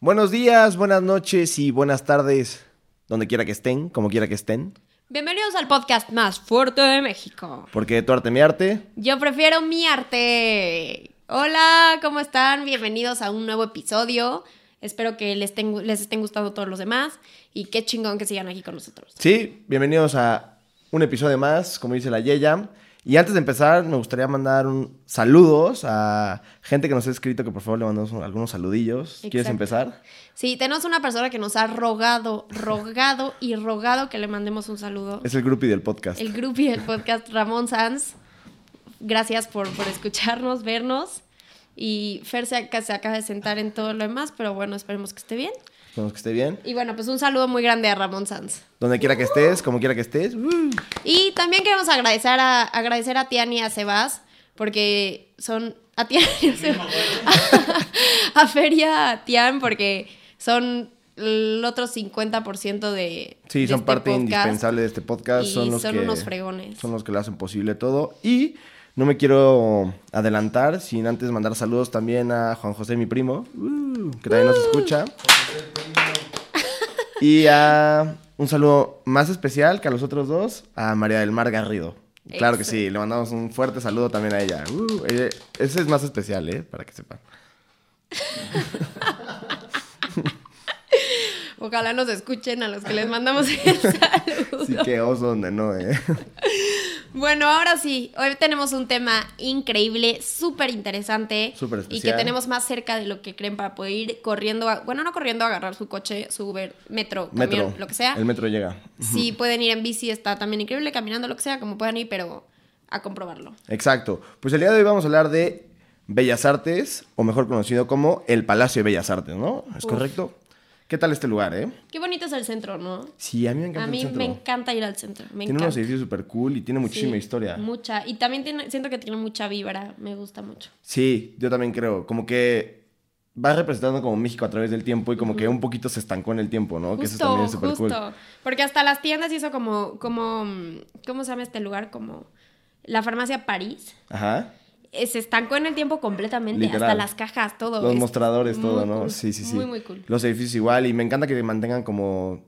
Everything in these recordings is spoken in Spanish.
Buenos días, buenas noches y buenas tardes, donde quiera que estén, como quiera que estén. Bienvenidos al podcast más fuerte de México. Porque tu arte, mi arte. Yo prefiero mi arte. Hola, ¿cómo están? Bienvenidos a un nuevo episodio. Espero que les, ten- les estén gustando todos los demás y qué chingón que sigan aquí con nosotros. Sí, bienvenidos a un episodio más, como dice la Yeya. Y antes de empezar, me gustaría mandar un saludos a gente que nos ha escrito que por favor le mandamos un- algunos saludillos. ¿Quieres empezar? Sí, tenemos una persona que nos ha rogado, rogado y rogado que le mandemos un saludo. Es el groupie del podcast. El grupo y el podcast Ramón Sanz. Gracias por, por escucharnos, vernos. Y Fer se acaba de sentar en todo lo demás, pero bueno, esperemos que esté bien. Esperemos que esté bien. Y bueno, pues un saludo muy grande a Ramón Sanz. Donde quiera que estés, como quiera que estés. ¡uh! Y también queremos agradecer a, agradecer a Tian y a Sebas, porque son. A Tian y a Sebas. a Fer y a Tian, porque son el otro 50% de. Sí, de son este parte podcast. indispensable de este podcast. Y son los son que, unos fregones. Son los que lo hacen posible todo. Y no me quiero adelantar sin antes mandar saludos también a Juan José, mi primo, uh, que también nos escucha. Y a un saludo más especial que a los otros dos, a María del Mar Garrido. Claro que sí, le mandamos un fuerte saludo también a ella. Uh, ella- ese es más especial, ¿eh? Para que sepan. Ojalá nos escuchen a los que les mandamos el saludo. Sí, que oso donde no, ¿eh? Bueno, ahora sí, hoy tenemos un tema increíble, súper interesante. Súper Y que especial. tenemos más cerca de lo que creen para poder ir corriendo, a- bueno, no corriendo a agarrar su coche, su Uber, metro, camión, Metro. lo que sea. El metro llega. Si pueden ir en bici, está también increíble, caminando, lo que sea, como puedan ir, pero a comprobarlo. Exacto. Pues el día de hoy vamos a hablar de Bellas Artes, o mejor conocido como el Palacio de Bellas Artes, ¿no? ¿Es Uf. correcto? ¿Qué tal este lugar, eh? Qué bonito es el centro, ¿no? Sí, a mí me encanta A mí el centro. me encanta ir al centro, me tiene encanta. unos edificios súper cool y tiene muchísima Sí, historia. Mucha. Y también tiene, siento que tiene mucha vibra, me gusta mucho. Sí, yo también creo. Como que va representando como México a través del tiempo y como que un poquito se estancó en el tiempo, ¿no? que eso Justo, también es súper justo. cool. Porque hasta las tiendas hizo como, como, ¿cómo se llama este lugar? Como la farmacia París. Ajá. Eh, Se estancó en el tiempo completamente, Literal. hasta las cajas, todo. Los Es mostradores, todo, ¿no? cool, Sí, sí, sí. Muy, muy cool. Los edificios igual y me encanta que mantengan como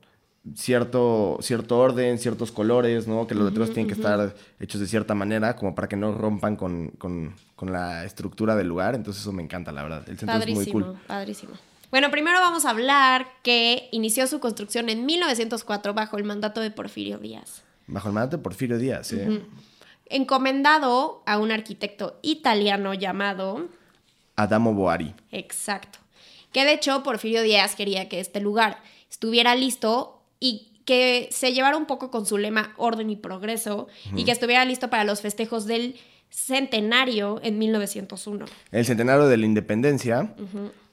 cierto, cierto orden, ciertos colores, ¿no? Que los letreros tienen que estar hechos de cierta manera como para que no rompan con, con- con la estructura del lugar. Entonces eso me encanta, la verdad. El centro es muy Padrísimo, cool. padrísimo. Bueno, primero vamos a hablar que inició su construcción en 1904 bajo el mandato de Porfirio Díaz. Bajo el mandato de Porfirio Díaz, ¿eh? Encomendado a un arquitecto italiano llamado Adamo Boari. Exacto. Que de hecho Porfirio Díaz quería que este lugar estuviera listo y que se llevara un poco con su lema orden y progreso y que estuviera listo para los festejos del centenario en 1901. El centenario de la independencia.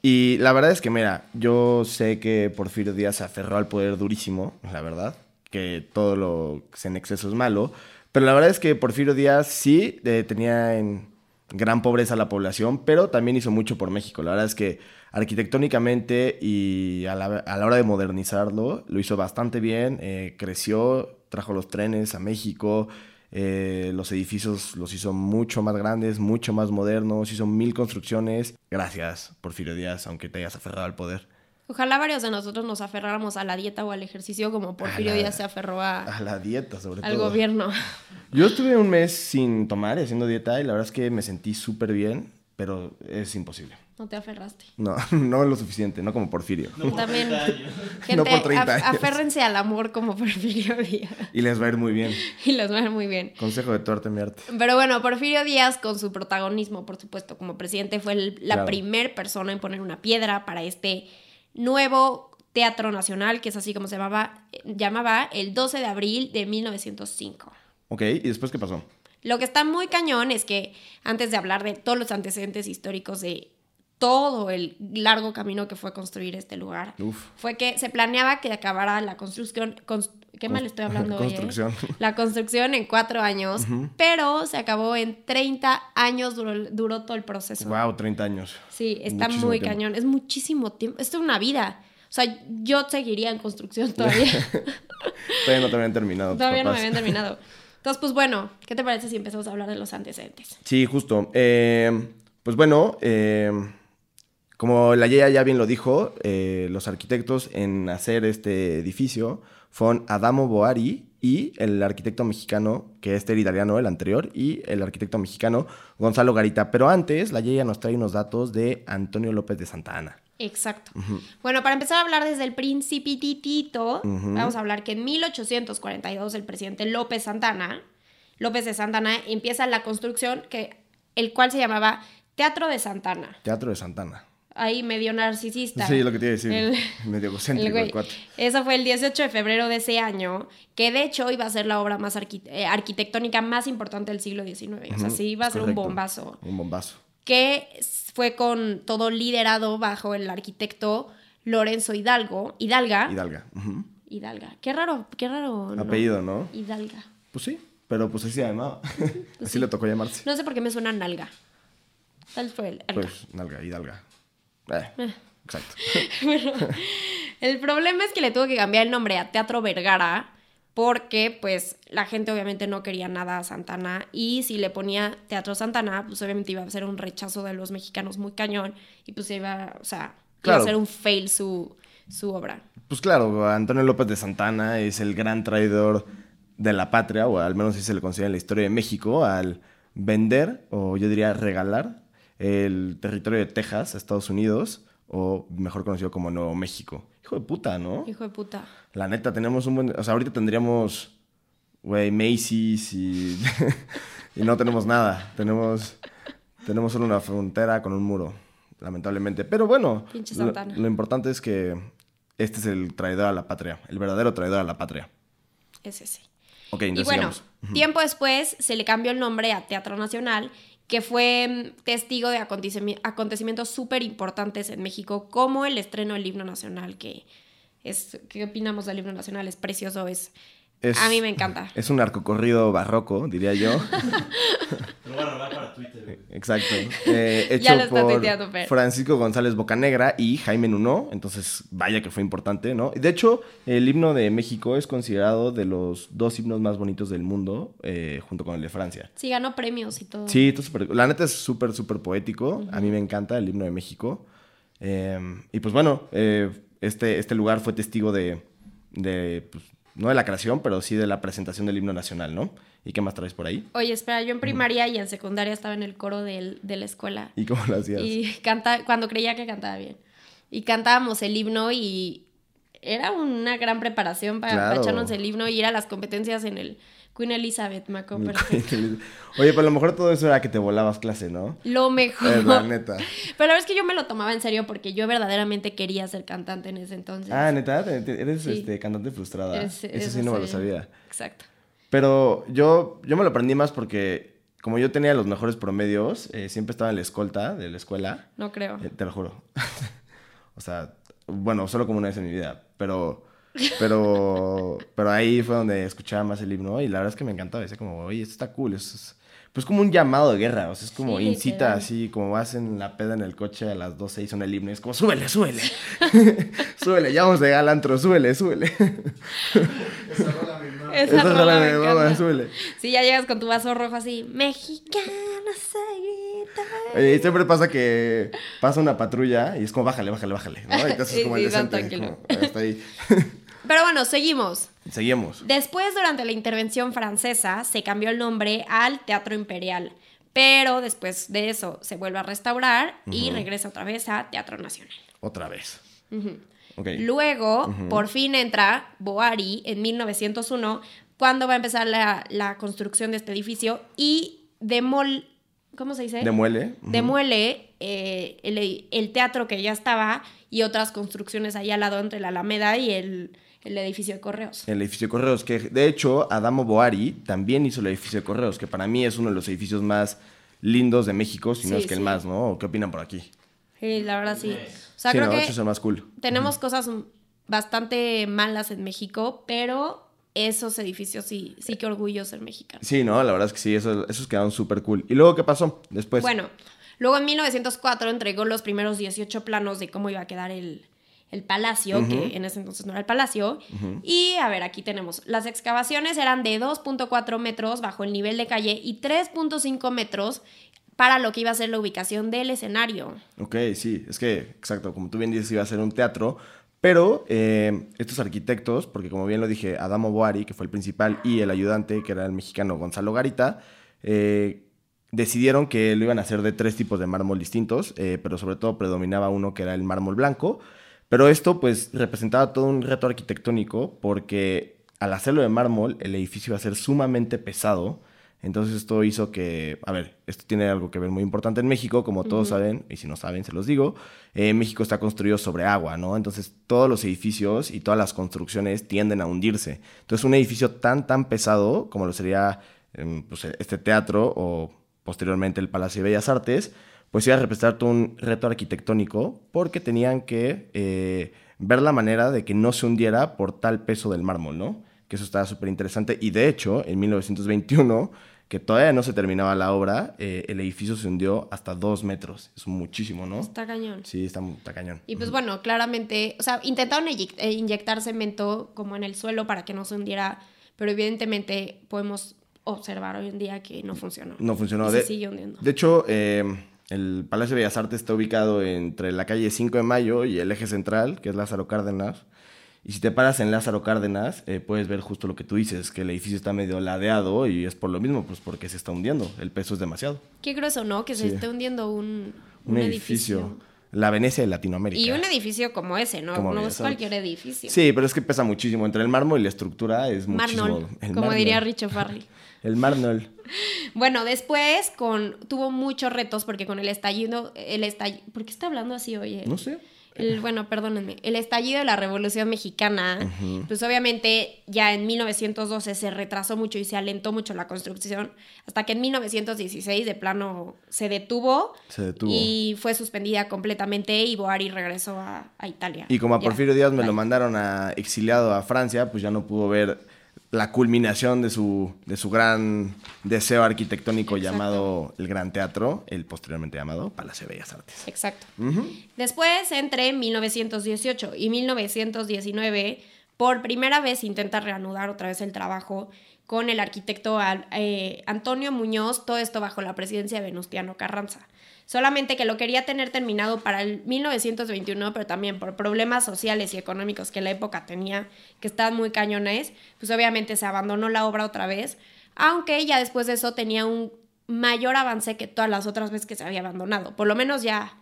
Y la verdad es que, mira, yo sé que Porfirio Díaz se aferró al poder durísimo, la verdad, que todo lo que en exceso es malo. Pero la verdad es que Porfirio Díaz sí eh, tenía en gran pobreza a la población, pero también hizo mucho por México. La verdad es que arquitectónicamente y a la, a la hora de modernizarlo, lo hizo bastante bien, eh, creció, trajo los trenes a México, eh, los edificios los hizo mucho más grandes, mucho más modernos, hizo mil construcciones. Gracias, Porfirio Díaz, aunque te hayas aferrado al poder. Ojalá varios de nosotros nos aferráramos a la dieta o al ejercicio como Porfirio la- Díaz se aferró a- A la dieta, sobre al todo. gobierno. Yo estuve un mes sin tomar y haciendo dieta y la verdad es que me sentí súper bien, pero es imposible. No te aferraste. No, no lo suficiente, no como Porfirio. También, gente, No por 30 af- años. aférrense al amor como Porfirio Díaz Y les va a ir muy bien. y los va a ir muy bien. Consejo de tu arte, mi arte. Pero bueno, Porfirio Díaz, con su protagonismo, por supuesto, como presidente, fue el- la Claro. primer persona en poner una piedra para este nuevo Teatro Nacional, que es así como se llamaba, eh, llamaba el 12 de abril de 1905. Ok, ¿y después qué pasó? Lo que está muy cañón es que antes de hablar de todos los antecedentes históricos de todo el largo camino que fue construir este lugar, Uf. fue que se planeaba que acabara la construcción. cons- ¿Qué mal estoy hablando hoy, eh? Construcción. La construcción en cuatro años, pero se acabó en 30 años, duró, duró todo el proceso. Wow, 30 años. Sí, está Muchísimo muy tiempo. cañón. Es muchísimo tiempo. Esto es una vida. O sea, yo seguiría en construcción todavía. Todavía no te habían terminado. todavía no me habían terminado. Entonces, pues bueno, ¿qué te parece si empezamos a hablar de los antecedentes? Sí, justo. Eh, pues bueno, eh, como la Yeya ya bien lo dijo, eh, los arquitectos en hacer este edificio fueron Adamo Boari y el arquitecto mexicano, que este era italiano, el anterior, y el arquitecto mexicano Gonzalo Garita. Pero antes, la Yeya nos trae unos datos de Antonio López de Santa Ana. Exacto. Bueno, para empezar a hablar desde el principitito, vamos a hablar que en 1842 el presidente López Santana, López de Santana, empieza la construcción que el cual se llamaba Teatro de Santana. Teatro de Santana. Ahí medio narcisista. Sí, lo que te iba a decir. El- medio egocéntrico el güey. el cuate. Eso fue el 18 de febrero de ese año, que de hecho iba a ser la obra más eh, arquitectónica más importante del siglo XIX. O sea, sí iba a ser un bombazo. Un bombazo. Que fue con todo liderado bajo el arquitecto Lorenzo Hidalgo. Hidalga. Hidalga. Hidalga. Qué raro, qué raro. Apellido, ¿no? Hidalga. Pues sí, pero pues así se llamaba. así le tocó llamarse. No sé por qué me suena nalga. Tal fue el. el- Pues, nalga, Hidalga. Eh, exacto. El problema es que le tuvo que cambiar el nombre a Teatro Vergara porque pues la gente obviamente no quería nada a Santana y si le ponía Teatro Santana pues obviamente iba a ser un rechazo de los mexicanos muy cañón y pues iba, o sea, iba a ser un fail su, su obra. Pues claro, Antonio López de Santana es el gran traidor de la patria, o al menos así se le considera en la historia de México, al vender, o yo diría regalar, el territorio de Texas Estados Unidos, o mejor conocido como Nuevo México. Hijo de puta, ¿no? Hijo de puta. La neta, tenemos un buen... O sea, ahorita tendríamos, güey, Macy's y... y no tenemos nada. Tenemos, tenemos solo una frontera con un muro, lamentablemente. Pero bueno, Pinche lo, Santana. lo importante es que este es el traidor a la patria, el verdadero traidor a la patria. Ese sí. Ok, Y entonces bueno, sigamos. tiempo después se le cambió el nombre a Teatro Nacional, que fue mm, testigo de acontecimi- acontecimientos súper importantes en México, como el estreno del himno nacional, que es, ¿qué opinamos del himno nacional? Es precioso, es, Es- a mí me encanta. Es un narcocorrido barroco, diría yo. Lo voy a robar para Twitter. Exacto. Eh, hecho Ya lo está por tuiteando. Francisco González Bocanegra y Jaime Nuno. Entonces, vaya que fue importante, ¿no? De hecho, el himno de México es considerado de los dos himnos más bonitos del mundo, eh, junto con el de Francia. Sí, ganó premios y todo. Sí, esto es súper- la neta es súper, súper poético. A mí me encanta el himno de México. Eh, y pues bueno, eh, este, este lugar fue testigo de, de, pues, no de la creación, pero sí de la presentación del himno nacional, ¿no? ¿Y qué más traes por ahí? Oye, espera, yo en primaria y en secundaria estaba en el coro del- de la escuela. ¿Y cómo lo hacías? Y canta, cuando creía que cantaba bien. Y cantábamos el himno y era una gran preparación para, para echarnos el himno y ir a las competencias en el Queen Elizabeth, me acuerdo perfecto. Oye, pero a lo mejor todo eso era que te volabas clase, ¿no? Lo mejor. Es la neta. Pero la verdad es que yo me lo tomaba en serio porque yo verdaderamente quería ser cantante en ese entonces. Ah, neta, eres Sí. este, cantante frustrada. Es- eso eso sí no me lo sabía. Exacto. Pero yo, yo me lo aprendí más porque como yo tenía los mejores promedios, eh, siempre estaba en la escolta de la escuela. No creo. Eh, te lo juro. o sea, bueno, solo como una vez en mi vida, pero... Pero, pero ahí fue donde escuchaba más el himno y la verdad es que me encantaba. Decía como, oye, esto está cool. Eso es, pues como un llamado de guerra. O sea, es como Sí, incita así, como vas en la peda en el coche a las 12 y son el himno. Y es como, súbele, súbele. súbele, ya vamos a llegar al antro, súbele, súbele. Esa rola mi mamá. Esa Esa rola rola de mamá, súbele. Sí, ya llegas con tu vaso rojo así. Mexicana se grita. Oye, y siempre pasa que pasa una patrulla y es como, bájale, bájale, bájale. ¿no? Y te haces Sí, como el sí, tan decente. tranquilo. como, hasta ahí. Pero bueno, seguimos. Seguimos. Después, durante la intervención francesa, se cambió el nombre al Teatro Imperial. Pero después de eso se vuelve a restaurar y regresa otra vez a Teatro Nacional. Otra vez. Luego, por fin entra Boari en 1901, cuando va a empezar la, la construcción de este edificio y demol... ¿Cómo se dice? Demuele. Demuele eh, el, el teatro que ya estaba y otras construcciones ahí al lado entre la Alameda y el, el edificio de correos. El edificio de correos, que de hecho Adamo Boari también hizo el edificio de correos, que para mí es uno de los edificios más lindos de México, si no Sí, es que el más, ¿no? ¿O ¿Qué opinan por aquí? Sí, la verdad sí. O sea, sí, creo no, que el más cool. tenemos cosas bastante malas en México, pero esos edificios sí, sí que orgullo ser mexicano. Sí, no, la verdad es que sí, esos, esos quedaron súper cool. ¿Y luego qué pasó después? Bueno, luego en 1904 entregó los primeros 18 planos de cómo iba a quedar el, el palacio, que en ese entonces no era el palacio. Y a ver, aquí tenemos, las excavaciones eran de 2.4 metros bajo el nivel de calle y 3.5 metros para lo que iba a ser la ubicación del escenario. Ok, sí, es que, exacto, como tú bien dices, iba a ser un teatro, pero eh, estos arquitectos, porque como bien lo dije, Adamo Boari, que fue el principal, y el ayudante, que era el mexicano Gonzalo Garita, eh, decidieron que lo iban a hacer de tres tipos de mármol distintos, eh, pero sobre todo predominaba uno que era el mármol blanco. Pero esto pues representaba todo un reto arquitectónico porque al hacerlo de mármol el edificio iba a ser sumamente pesado. Entonces esto hizo que, a ver, esto tiene algo que ver muy importante en México, como todos saben, y si no saben se los digo, eh, México está construido sobre agua, ¿no? Entonces todos los edificios y todas las construcciones tienden a hundirse. Entonces un edificio tan, tan pesado como lo sería em, pues, este teatro o posteriormente el Palacio de Bellas Artes, pues iba a representar todo un reto arquitectónico porque tenían que eh, ver la manera de que no se hundiera por tal peso del mármol, ¿no? Que eso estaba súper interesante. Y de hecho, en 1921, que todavía no se terminaba la obra, eh, el edificio se hundió hasta dos metros. Es muchísimo, ¿no? Está cañón. Sí, está, está cañón. Y pues bueno, claramente, o sea, intentaron eh, inyectar cemento como en el suelo para que no se hundiera, pero evidentemente podemos observar hoy en día que no funcionó. No funcionó. Y de, se sigue hundiendo. De hecho, eh, el Palacio de Bellas Artes está ubicado entre la calle 5 de Mayo y el eje central, que es Lázaro Cárdenas. Y si te paras en Lázaro Cárdenas, eh, puedes ver justo lo que tú dices, que el edificio está medio ladeado y es por lo mismo, pues porque se está hundiendo. El peso es demasiado. Qué grueso, ¿no? Que se Sí. esté hundiendo un, Un, edificio. La Venecia de Latinoamérica. Y un edificio como ese, ¿no? Como no es cualquier edificio. Sí, pero es que pesa muchísimo. Entre el mármol y la estructura es muchísimo. Marnol, El como mármol. diría Richo Farley. El mármol. Bueno, después con, tuvo muchos retos porque con el estallido, el estallido, ¿por qué está hablando así hoy? él? No sé. El, bueno, perdónenme, el estallido de la Revolución Mexicana, pues obviamente ya en 1912 se retrasó mucho y se alentó mucho la construcción, hasta que en 1916 de plano se detuvo, Se detuvo. y fue suspendida completamente y Boari regresó a, a Italia. Y como a Ya. Porfirio Díaz me lo mandaron a exiliado a Francia, pues ya no pudo ver la culminación de su, de su gran deseo arquitectónico Exacto. llamado el Gran Teatro, el posteriormente llamado Palacio de Bellas Artes. Exacto. Después, entre 1918 y 1919, por primera vez intenta reanudar otra vez el trabajo con el arquitecto eh, Antonio Muñoz, todo esto bajo la presidencia de Venustiano Carranza. Solamente que lo quería tener terminado para el 1921, pero también por problemas sociales y económicos que la época tenía, que estaban muy cañones, pues obviamente se abandonó la obra otra vez, aunque ya después de eso tenía un mayor avance que todas las otras veces que se había abandonado. Por lo menos ya,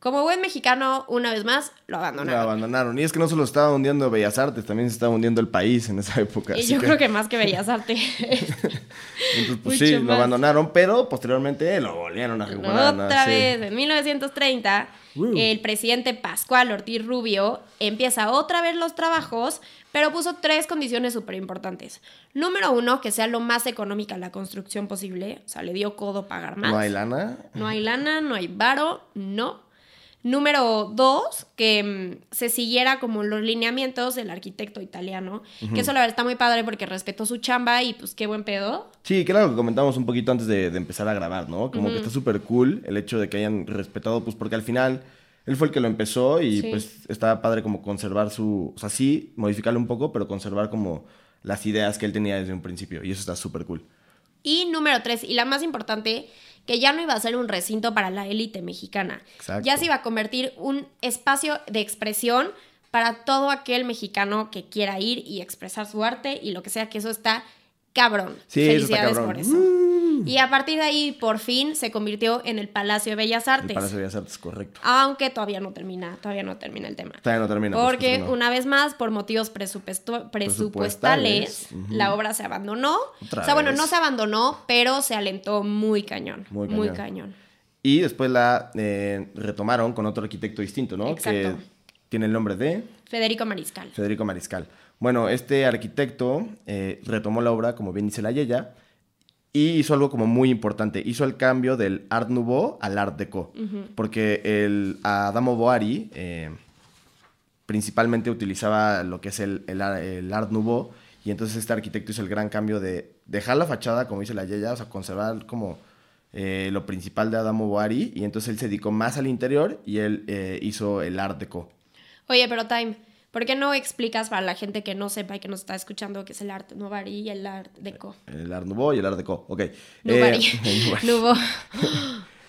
como buen mexicano, una vez más, lo Lo abandonaron. abandonaron. Y es que no solo estaba hundiendo Bellas Artes, también se estaba hundiendo el país en esa época. y yo creo que más que Bellas Artes. Entonces, pues sí, lo abandonaron, pero posteriormente lo volvieron a recuperar. Otra Sí. vez, en 1930, Uh. el presidente Pascual Ortiz Rubio empieza otra vez los trabajos, pero puso tres condiciones súper importantes. Número uno, que sea lo más económica la construcción posible. O sea, le dio codo pagar más. No hay lana. No hay lana, no hay varo, no. Número dos, que mm, se siguiera como los lineamientos del arquitecto italiano. Que eso la verdad está muy padre porque respetó su chamba y pues qué buen pedo. Sí, que era lo que comentamos un poquito antes de, de empezar a grabar, ¿no? Como que está súper cool el hecho de que hayan respetado, pues porque al final él fue el que lo empezó y Sí. pues estaba padre como conservar su, o sea, sí, modificarlo un poco, pero conservar como las ideas que él tenía desde un principio y eso está súper cool. Y número tres, y la más importante, que ya no iba a ser un recinto para la élite mexicana. Exacto. Ya se iba a convertir un espacio de expresión para todo aquel mexicano que quiera ir y expresar su arte y lo que sea, que eso está cabrón. Sí, eso está Felicidades cabrón. por eso. Y a partir de ahí, por fin, se convirtió en el Palacio de Bellas El Artes. Palacio de Bellas Artes, correcto. Aunque todavía no termina, todavía no termina el tema. Todavía no termina. por Porque no. una vez más, por motivos presupuesto- presupuestales, la obra se abandonó. Otra o sea, bueno, no se abandonó, pero se alentó muy cañón. Muy Muy cañón. cañón. Y después la eh, retomaron con otro arquitecto distinto, ¿no? Exacto. Que tiene el nombre de Federico Mariscal. Federico Mariscal. Bueno, este arquitecto eh, retomó la obra, como bien dice la Yeya, y hizo algo como muy importante. Hizo el cambio del Art Nouveau al Art Deco. Porque el Adamo Boari eh, principalmente utilizaba lo que es el, el ar- el Art Nouveau. Y entonces este arquitecto hizo el gran cambio de dejar la fachada, como dice la Yeya, o sea, conservar como eh, lo principal de Adamo Boari. Y entonces él se dedicó más al interior y él eh, hizo el Art Deco. Oye, pero Time, ¿por qué no explicas para la gente que no sepa y que nos está escuchando qué es el arte Nouveau y el art deco? El Art Nouveau y el Art Deco, ok. Nouveau. Eh, Nouveau.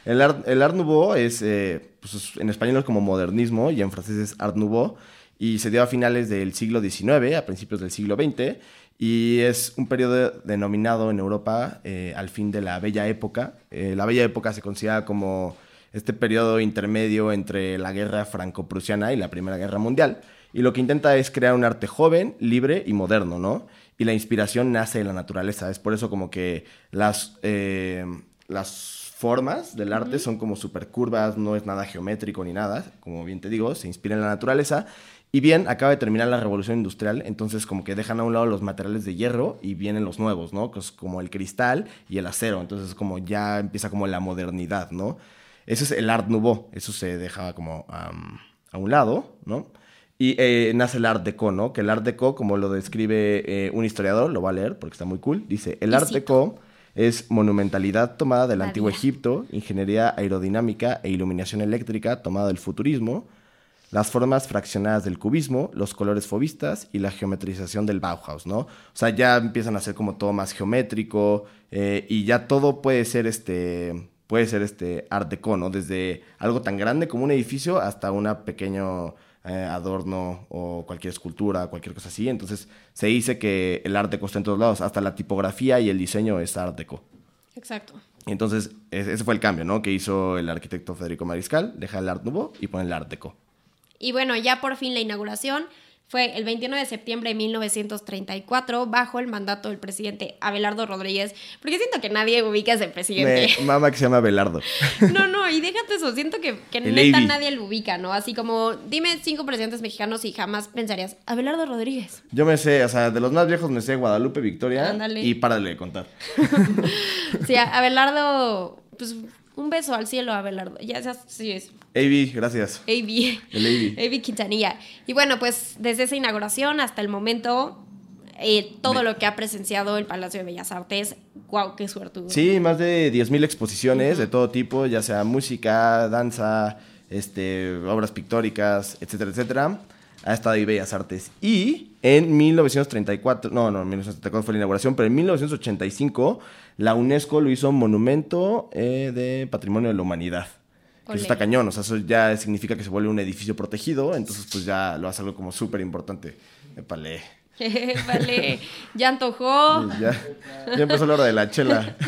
El Art, el Art Nouveau es, eh, pues, es- en español es como modernismo y en francés es Art Nouveau. Y se dio a finales del siglo XIX, a principios del siglo XX. Y es un periodo denominado en Europa eh, al fin de la Bella Época. Eh, la Bella Época se considera como este periodo intermedio entre la guerra franco-prusiana y la Primera Guerra Mundial. Y lo que intenta es crear un arte joven, libre y moderno, ¿no? Y la inspiración nace de la naturaleza. Es por eso como que las, eh, las formas del arte son como súper curvas, no es nada geométrico ni nada. Como bien te digo, se inspira en la naturaleza. Y bien, acaba de terminar la revolución industrial, entonces como que dejan a un lado los materiales de hierro y vienen los nuevos, ¿no? Que es como el cristal y el acero. Entonces como ya empieza como la modernidad, ¿no? Ese es el Art Nouveau, eso se deja como a un lado, ¿no? Y eh, nace el Art Deco, ¿no? Que el Art Deco, como lo describe eh, un historiador, lo va a leer porque está muy cool, dice, el Art. Deco es monumentalidad tomada del La antiguo vida. Egipto, ingeniería aerodinámica e iluminación eléctrica tomada del futurismo, las formas fraccionadas del cubismo, los colores fobistas y la geometrización del Bauhaus, ¿no? O sea, ya empiezan a ser como todo más geométrico eh, y ya todo puede ser este, puede ser este art deco, ¿no? Desde algo tan grande como un edificio hasta un pequeño eh, adorno o cualquier escultura, cualquier cosa así. Entonces se dice que el art deco está en todos lados, hasta la tipografía y el diseño es art deco. Exacto. Y Entonces, es- ese fue el cambio, ¿no? Que hizo el arquitecto Federico Mariscal, deja el Art Nouveau y pone el Art Deco. Y bueno, ya por fin la inauguración fue el 29 de septiembre de 1934 bajo el mandato del presidente Abelardo Rodríguez, porque siento que nadie ubica a ese presidente. Me mama que se llama Belardo. No, no, y déjate eso, siento que, que neta nadie lo ubica, ¿no? Así como, dime cinco presidentes mexicanos y jamás pensarías, Abelardo Rodríguez. Yo me sé, o sea, de los más viejos me sé Guadalupe Victoria Ándale. y párale de contar. Sí, Abelardo, pues un beso al cielo, Abelardo. Ya sabes, sí es. Avi, gracias. AB. El Avi. AB Quintanilla. Y bueno, pues desde esa inauguración hasta el momento, eh, todo Me- lo que ha presenciado el Palacio de Bellas Artes, wow, qué suerte. Sí, más de 10.000 exposiciones de todo tipo, ya sea música, danza, este, obras pictóricas, etcétera, etcétera. Ha estado ahí Bellas Artes. Y en 1934, no, no, en 1934 fue la inauguración, pero en 1985 la UNESCO lo hizo Monumento eh, de Patrimonio de la Humanidad. Que eso está cañón, o sea, eso ya significa que se vuelve un edificio protegido, entonces pues ya lo hace algo como súper importante. Épale. vale, ya antojó. Ya, ya empezó la hora de la chela.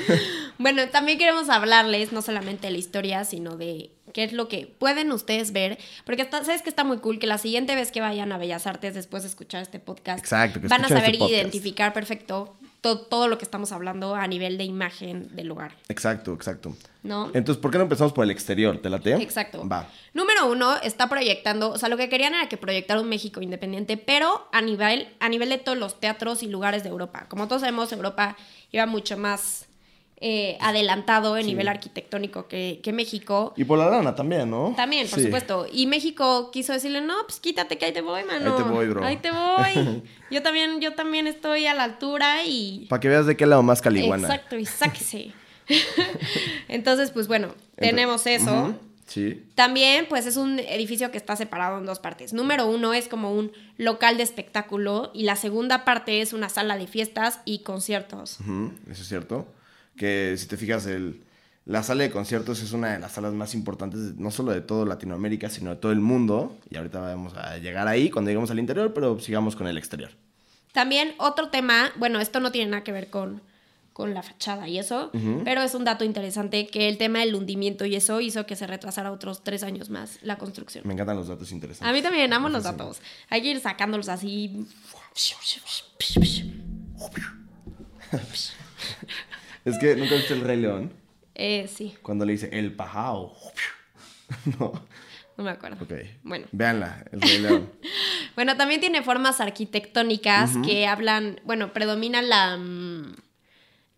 Bueno, también queremos hablarles no solamente de la historia, sino de qué es lo que pueden ustedes ver. Porque está- sabes que está muy cool que la siguiente vez que vayan a Bellas Artes después de escuchar este podcast, Exacto, que van a saber este identificar perfecto to- todo lo que estamos hablando a nivel de imagen del lugar, Exacto, exacto. ¿no? Entonces, ¿por qué no empezamos por el exterior? ¿Te late? Exacto. Va. Número uno, está proyectando, o sea, lo que querían era que proyectara un México independiente, pero a nivel, a nivel de todos los teatros y lugares de Europa. Como todos sabemos, Europa iba mucho más eh, adelantado en Sí. nivel arquitectónico que, que México. Y por la lana también, ¿no? También, por Sí. supuesto. Y México quiso decirle, no, pues quítate que ahí te voy, mano. Ahí te voy, bro. Ahí te voy. Yo también, yo también estoy a la altura y... Para que veas de qué lado más caliguana. Exacto, y sáquese. Entonces, pues bueno, tenemos eso. Sí. También, pues es un edificio que está separado en dos partes. Número uno es como un local de espectáculo y la segunda parte es una sala de fiestas y conciertos. Ujú, Eso es cierto. Que si te fijas, el, la sala de conciertos es una de las salas más importantes, no solo de todo Latinoamérica, sino de todo el mundo. Y ahorita vamos a llegar ahí cuando lleguemos al interior, pero sigamos con el exterior. También otro tema, bueno, esto no tiene nada que ver con, con la fachada y eso, pero es un dato interesante que el tema del hundimiento y eso hizo que se retrasara otros tres años más la construcción. Me encantan los datos interesantes. A mí también amo los datos. Hay que ir sacándolos así. Es que nunca viste el Rey León Eh, sí, cuando le dice el pajao. no. no me acuerdo. Ok. Bueno. Véanla, el Rey León. Bueno, también tiene formas arquitectónicas que hablan, bueno, predomina la, mm,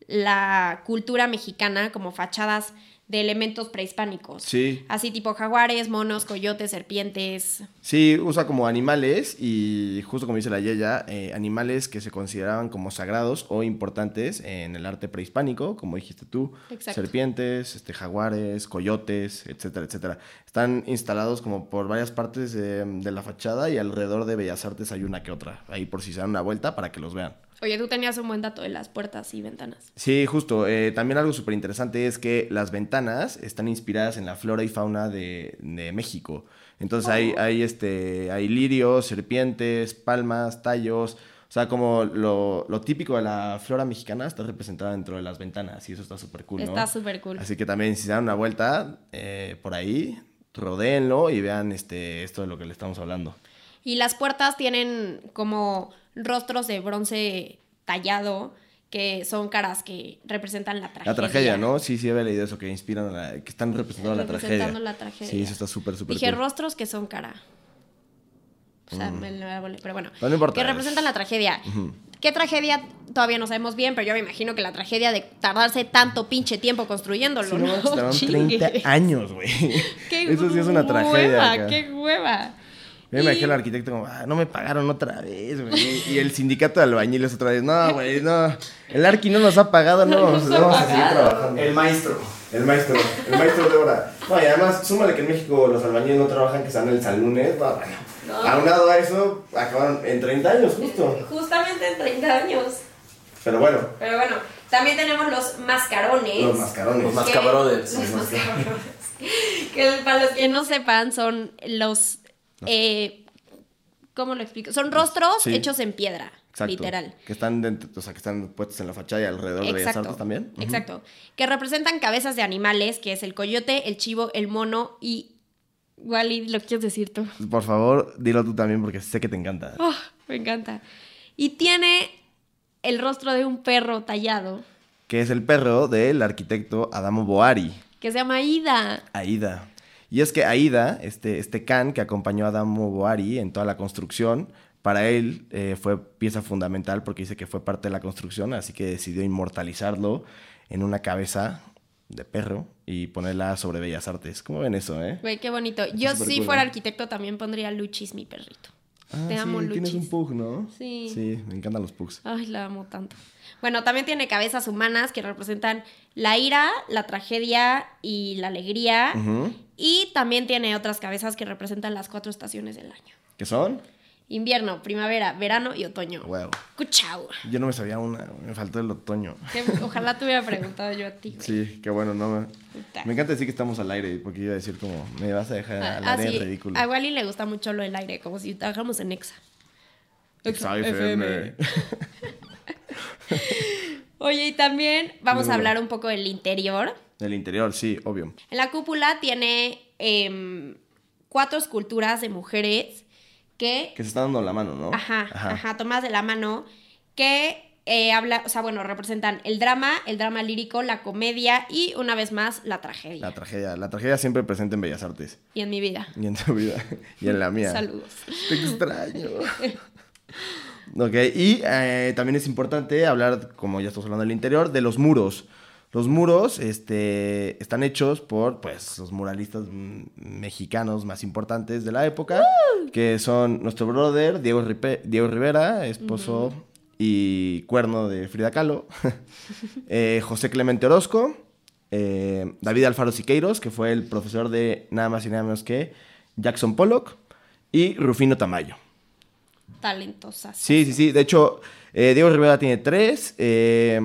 la cultura mexicana como fachadas de elementos prehispánicos. Sí. Así tipo jaguares, monos, coyotes, serpientes. Sí, usa como animales y justo como dice la Yeya, eh, animales que se consideraban como sagrados o importantes en el arte prehispánico, como dijiste tú, Exacto. serpientes, este, jaguares, coyotes, etcétera, etcétera. Están instalados como por varias partes de, de la fachada y alrededor de Bellas Artes hay una que otra, ahí por si se dan una vuelta para que los vean. Oye, tú tenías un buen dato de las puertas y ventanas. Sí, justo. eh, también algo súper interesante es que las ventanas están inspiradas en la flora y fauna de, de México. Entonces hay, hay, este, hay lirios, serpientes, palmas, tallos. O sea, como lo, lo típico de la flora mexicana está representada dentro de las ventanas y eso está súper cool, ¿no? Está súper cool. Así que también si se dan una vuelta eh, por ahí, rodéenlo y vean este, esto de lo que le estamos hablando. Y las puertas tienen como rostros de bronce tallado, que son caras que representan la tragedia. La tragedia, ¿no? Sí, sí, había leído eso, que inspiran, a la- que están representando la tragedia. Representando la tragedia. Sí, eso está súper, súper Dije cool. rostros que son cara. O sea, me lo volé, pero bueno. Pero no importa, Que es- representan la tragedia. ¿Qué tragedia? Todavía no sabemos bien, pero yo me imagino que la tragedia de tardarse tanto pinche tiempo construyéndolo, Sí, ¿no? no, manches, tardaron Chingue. 30 años, güey. ¡Qué Eso sí es una hueva! tragedia. ¡Qué hueva! Yo me Y- imagino al arquitecto como, ah, no me pagaron otra vez, güey. Y el sindicato de albañiles otra vez, no, güey, no. El arqui no nos ha pagado, no, No nos ha vamos a seguir pagado. trabajando. El maestro. El maestro, el maestro de obra. No, y además, súmale que en México los albañiles no trabajan que sean el lunes. No, bueno. No. Aunado a eso, acabaron en 30 años, justo. Justamente en 30 años. Pero bueno, Pero bueno, también tenemos los mascarones. los mascarones. Los mas- que- Mascabrothers. Los mascabrothers. que para los que no sepan, son los. Eh, ¿Cómo lo explico? Son rostros Sí. hechos en piedra, Exacto. literal. Que están, dentro, o sea, que están puestos en la fachada y alrededor de Bellas. Artes también. Exacto. Que representan cabezas de animales, que es el coyote, el chivo, el mono y. Wally, lo quieres decir tú. Por favor, dilo tú también porque sé que te encanta. Oh, me encanta. Y tiene el rostro de un perro tallado, Que es el perro del arquitecto Adamo Boari. que se llama Ida. Aida. Y es que Aida, este, este can que acompañó a Adamo Boari en toda la construcción, para él eh, fue pieza fundamental porque dice que fue parte de la construcción, así que decidió inmortalizarlo en una cabeza de perro y ponerla sobre Bellas Artes. ¿Cómo ven eso, eh? Güey, qué bonito. Yo si cool, fuera ¿no? arquitecto también pondría Luchis, mi perrito. Ah, Te amo, sí, tienes Luchis. un pug, ¿no? Sí. Sí, me encantan los pugs. Ay, la amo tanto. Bueno, también tiene cabezas humanas que representan la ira, la tragedia y la alegría. Y también tiene otras cabezas que representan las cuatro estaciones del año. ¿Qué son? Invierno, primavera, verano y otoño. Wow. Cuchao. Yo no me sabía una, me faltó el otoño. Ojalá te hubiera preguntado yo a ti. güey. Sí, qué bueno, no me... Me encanta decir que estamos al aire, porque iba a decir como, me vas a dejar Ah, al ah, aire sí. ridículo. A Wally le gusta mucho lo del aire, como si trabajamos en Exa. Exa FM. Oye, y también vamos a hablar un poco del interior. Del interior, sí, obvio. En la cúpula tiene em, cuatro esculturas de mujeres que, Que se está dando la mano, ¿no? ajá, ajá, tomadas de la mano, que eh, habla, o sea, bueno, representan el drama, el drama lírico, la comedia y una vez más la tragedia. La tragedia. La tragedia siempre presente en Bellas Artes. y en mi vida. Y en tu vida. y en la mía. Saludos. Te extraño. ok, y eh, también es importante hablar, como ya estamos hablando del interior, de los muros. Los muros este, están hechos por pues, los muralistas mexicanos más importantes de la época, que son nuestro brother Diego, Ripe- Diego Rivera, esposo y cuerno de Frida Kahlo, eh, José Clemente Orozco, eh, David Alfaro Siqueiros, que fue el profesor de nada más y nada menos que Jackson Pollock, y Rufino Tamayo. Talentosas. Sí, sí, sí. De hecho, eh, Diego Rivera tiene tres, eh,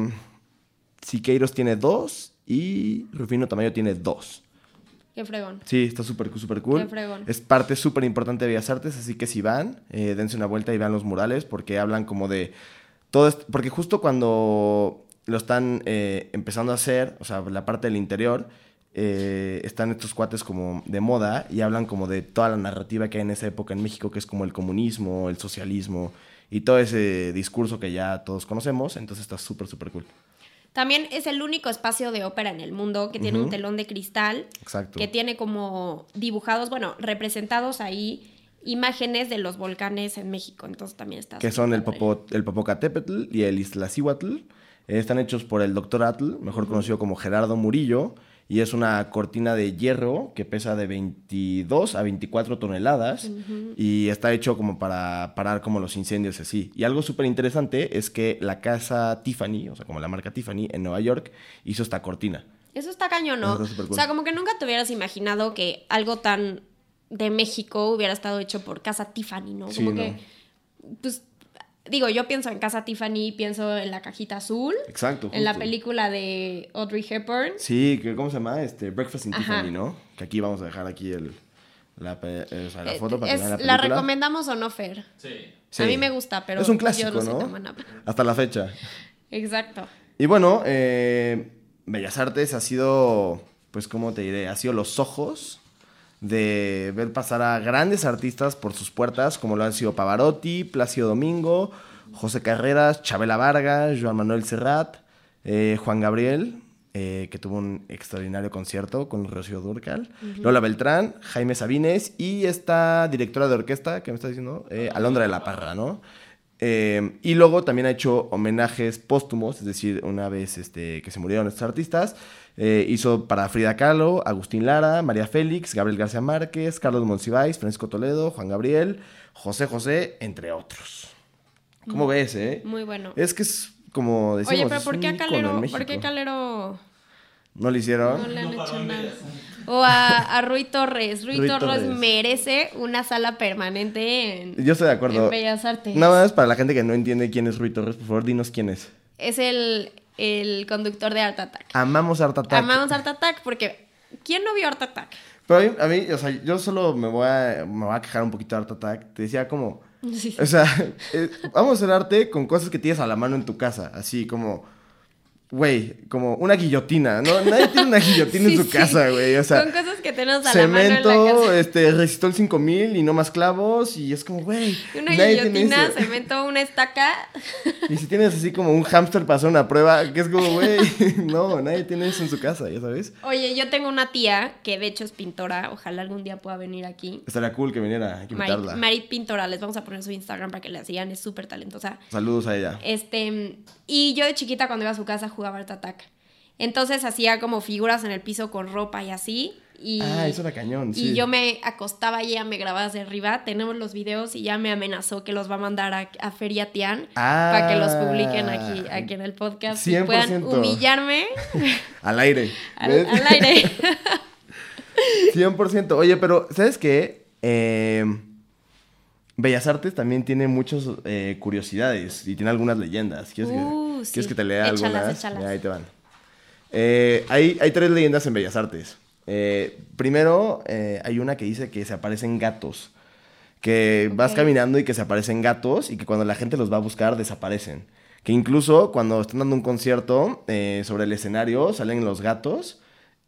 Siqueiros tiene dos y Rufino Tamayo tiene dos. Qué fregón. Sí, está súper, súper cool. Qué fregón. Es parte súper importante de Bellas Artes, así que si van, eh, dense una vuelta y vean los murales, porque hablan como de todo esto, porque justo cuando lo están eh, empezando a hacer, o sea, la parte del interior, eh, están estos cuates como de moda y hablan como de toda la narrativa que hay en esa época en México, que es como el comunismo, el socialismo y todo ese discurso que ya todos conocemos, entonces está súper, súper cool. También es el único espacio de ópera en el mundo que tiene un telón de cristal Exacto. que tiene como dibujados, bueno, representados ahí imágenes de los volcanes en México. Entonces también está. que son el. Popo, el Popocatépetl y el Iztaccíhuatl. Eh, están hechos por el Dr. Atl, mejor conocido como Gerardo Murillo, y es una cortina de hierro que pesa de 22 a 24 toneladas y está hecho como para parar como los incendios así. Y algo súper interesante es que la casa Tiffany, o sea, como la marca Tiffany en Nueva York, hizo esta cortina. Eso está cañón, ¿no? Está cool. O sea, como que nunca te hubieras imaginado que algo tan de México hubiera estado hecho por Casa Tiffany, ¿no? Sí, Como no. que, pues, digo, yo pienso en Casa Tiffany, pienso en la cajita azul, Exacto. en la película de Audrey Hepburn. Sí, que ¿cómo se llama? Este, Breakfast in Ajá. Tiffany, ¿no? Que aquí vamos a dejar aquí el, la, eh, o sea, la foto para es- que vean la ¿La película. recomendamos o no, Fer? Sí. Sí. A mí me gusta, pero Es un yo clásico, no soy ¿no? buena. Hasta la fecha. Exacto. Y bueno, eh, Bellas Artes ha sido, pues, ¿cómo te diré? Ha sido los ojos de ver pasar a grandes artistas por sus puertas, como lo han sido Pavarotti, Plácido Domingo, José Carreras, Chabela Vargas, Joan Manuel Serrat, eh, Juan Gabriel, eh, que tuvo un extraordinario concierto con Rocío Durcal, Lola Beltrán, Jaime Sabines y esta directora de orquesta que me está diciendo, eh, Alondra de la Parra, ¿no? Eh, y luego también ha hecho homenajes póstumos, es decir, una vez este, que se murieron estos artistas, eh, hizo para Frida Kahlo, Agustín Lara, María Félix, Gabriel García Márquez, Carlos Monsiváis, Francisco Toledo, Juan Gabriel, José José, entre otros. ¿Cómo ves, eh? Muy bueno. Es que es como decimos, Oye, pero ¿por qué a Calero, ¿por qué Calero ¿No le hicieron? no le han No hecho nada? O a, a Rui Torres. Rui, Rui Torres, Torres. merece una sala permanente en, Yo estoy de acuerdo. en Bellas Artes. Nada más para la gente que no entiende quién es Rui Torres, por favor, dinos quién es. Es el, el conductor de Art Attack. Amamos Art Attack. Amamos Art Attack porque ¿quién no vio Art Attack? Pero a mí, a mí, o sea, yo solo me voy a, me voy a quejar un poquito de Art Attack. Te decía como, Sí. o sea, eh, vamos a hacer arte con cosas que tienes a la mano en tu casa. Así como, güey, como una guillotina. ¿no? Nadie tiene una guillotina Sí, en su sí. casa, güey. O sea, Con cosas que tenemos a la mano en la cemento, casa. este, resistol 5000 y no más clavos. Y es como, güey, Una nadie tiene guillotina, eso. cemento, una estaca. Y si tienes así como un hámster para hacer una prueba, que es como, güey, no, nadie tiene eso en su casa, ya sabes. Oye, yo tengo una tía que de hecho es pintora. Ojalá algún día pueda venir aquí. Estaría cool que viniera, hay que Marit, invitarla. Marit Pintora, les vamos a poner su Instagram para que la sigan, es súper talentosa. Saludos a ella. Este, y yo de chiquita cuando iba a su casa jugaba Art Attack. Entonces hacía como figuras en el piso con ropa y así. Y, Ah, eso era cañón, sí. Y yo me acostaba y ella me grababa desde arriba. Tenemos los videos y ya me amenazó que los va a mandar a, a Feria Tian Ah. para que los publiquen aquí, aquí en el podcast y 100%. puedan humillarme Al aire. al, al aire. 100%. Oye, pero, ¿sabes qué? Eh, Bellas Artes también tiene muchas eh, curiosidades y tiene algunas leyendas. ¿Quieres, Uh, que, sí. ¿quieres que te lea Échalas, algunas? échalas. Ahí te van. Eh, hay, hay tres leyendas en Bellas Artes. Eh, primero, eh, hay una que dice que se aparecen gatos. Que vas caminando y que se aparecen gatos y que cuando la gente los va a buscar desaparecen. Que incluso cuando están dando un concierto sobre el escenario salen los gatos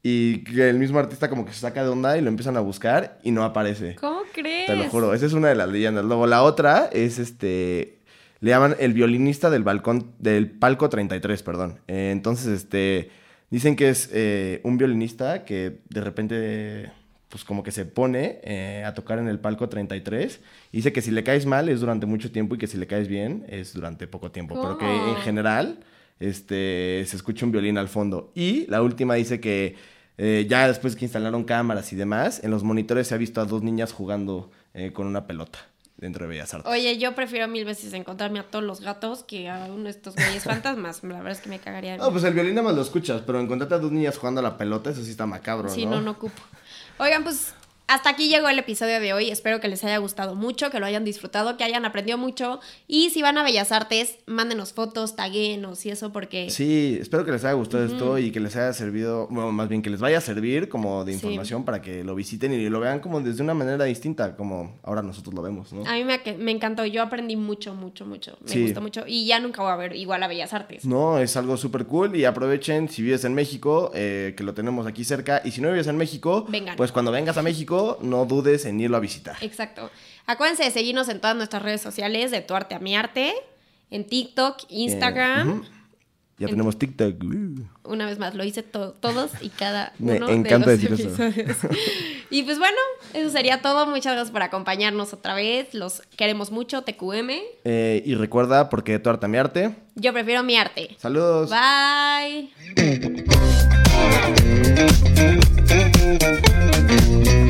y que el mismo artista como que se saca de onda y lo empiezan a buscar y no aparece. ¿Cómo crees? Te lo juro, esa es una de las leyendas. Luego la otra es este le llaman el violinista del balcón del palco 33, perdón. Eh, entonces este dicen que es eh, un violinista que de repente pues como que se pone eh, a tocar en el palco 33 y dice que si le caes mal es durante mucho tiempo y que si le caes bien es durante poco tiempo, pero que en general este se escucha un violín al fondo. Y la última dice que ya después que instalaron cámaras y demás, en los monitores se ha visto a dos niñas jugando con una pelota dentro de Bellas Artes. Oye, yo prefiero mil veces encontrarme a todos los gatos que a uno de estos güeyes fantasmas. La verdad es que me cagaría. No, pues el violín nada más lo escuchas, pero encontrarte a dos niñas jugando a la pelota, eso sí está macabro, Sí, ¿no? no, no ocupo. Oigan, pues hasta aquí llegó el episodio de hoy. Espero que les haya gustado mucho, que lo hayan disfrutado, que hayan aprendido mucho. Y si van a Bellas Artes, mándenos fotos, taguenos y eso, porque Sí, espero que les haya gustado esto y que les haya servido, bueno, más bien que les vaya a servir como de Sí. información para que lo visiten y lo vean como desde una manera distinta, como ahora nosotros lo vemos, ¿no? a mí me, me encantó. Yo aprendí mucho, mucho, mucho. Me Sí. gustó mucho. Y ya nunca voy a ver igual a Bellas Artes. No, es algo súper cool y aprovechen si vives en México, eh, que lo tenemos aquí cerca. Y si no vives en México, Vengan. pues cuando vengas a México, no dudes en irlo a visitar. Exacto. Acuérdense de seguirnos en todas nuestras redes sociales, de tu arte a mi arte, en TikTok, Instagram. Eh, ujú. Ya tenemos TikTok. Una vez más, lo hice to- todos y cada Me uno encanta de los decir eso. episodios. y pues bueno, eso sería todo. Muchas gracias por acompañarnos otra vez. Los queremos mucho, TQM. Eh, y recuerda, porque tu arte a mi arte. Yo prefiero mi arte. Saludos. Bye.